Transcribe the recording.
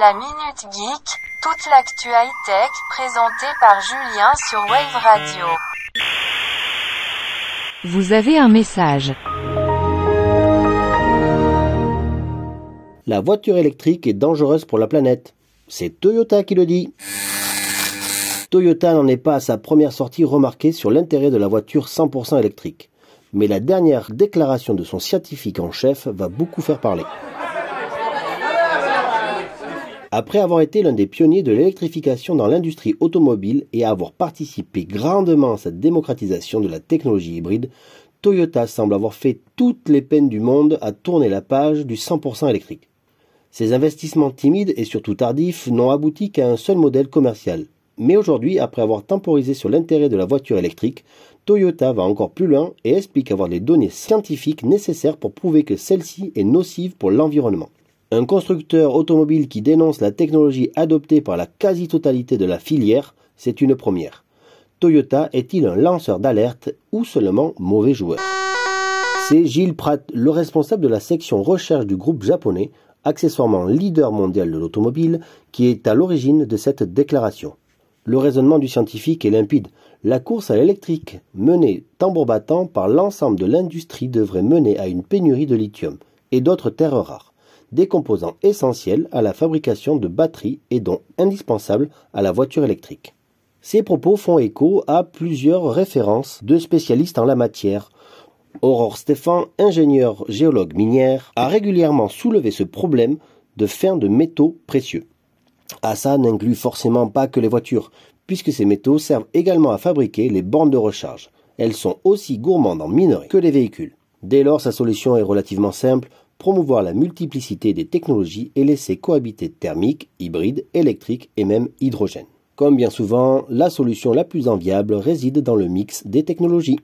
La Minute Geek, toute l'actu high-tech présentée par Julien sur Wave Radio. Vous avez un message. La voiture électrique est dangereuse pour la planète. C'est Toyota qui le dit. Toyota n'en est pas à sa première sortie remarquée sur l'intérêt de la voiture 100% électrique. Mais la dernière déclaration de son scientifique en chef va beaucoup faire parler. Après avoir été l'un des pionniers de l'électrification dans l'industrie automobile et avoir participé grandement à cette démocratisation de la technologie hybride, Toyota semble avoir fait toutes les peines du monde à tourner la page du 100% électrique. Ces investissements timides et surtout tardifs n'ont abouti qu'à un seul modèle commercial. Mais aujourd'hui, après avoir temporisé sur l'intérêt de la voiture électrique, Toyota va encore plus loin et explique avoir les données scientifiques nécessaires pour prouver que celle-ci est nocive pour l'environnement. Un constructeur automobile qui dénonce la technologie adoptée par la quasi-totalité de la filière, c'est une première. Toyota est-il un lanceur d'alerte ou seulement mauvais joueur? C'est Gilles Pratt, le responsable de la section recherche du groupe japonais, accessoirement leader mondial de l'automobile, qui est à l'origine de cette déclaration. Le raisonnement du scientifique est limpide. La course à l'électrique, menée tambour battant par l'ensemble de l'industrie, devrait mener à une pénurie de lithium et d'autres terres rares des composants essentiels à la fabrication de batteries et donc indispensables à la voiture électrique. Ces propos font écho à plusieurs références de spécialistes en la matière. Aurore Stéphan, ingénieur géologue minière, a régulièrement soulevé ce problème de fin de métaux précieux. À ça n'inclut forcément pas que les voitures, puisque ces métaux servent également à fabriquer les bornes de recharge. Elles sont aussi gourmandes en minerais que les véhicules. Dès lors, sa solution est relativement simple, promouvoir la multiplicité des technologies et laisser cohabiter thermique, hybride, électrique et même hydrogène. Comme bien souvent, la solution la plus enviable réside dans le mix des technologies.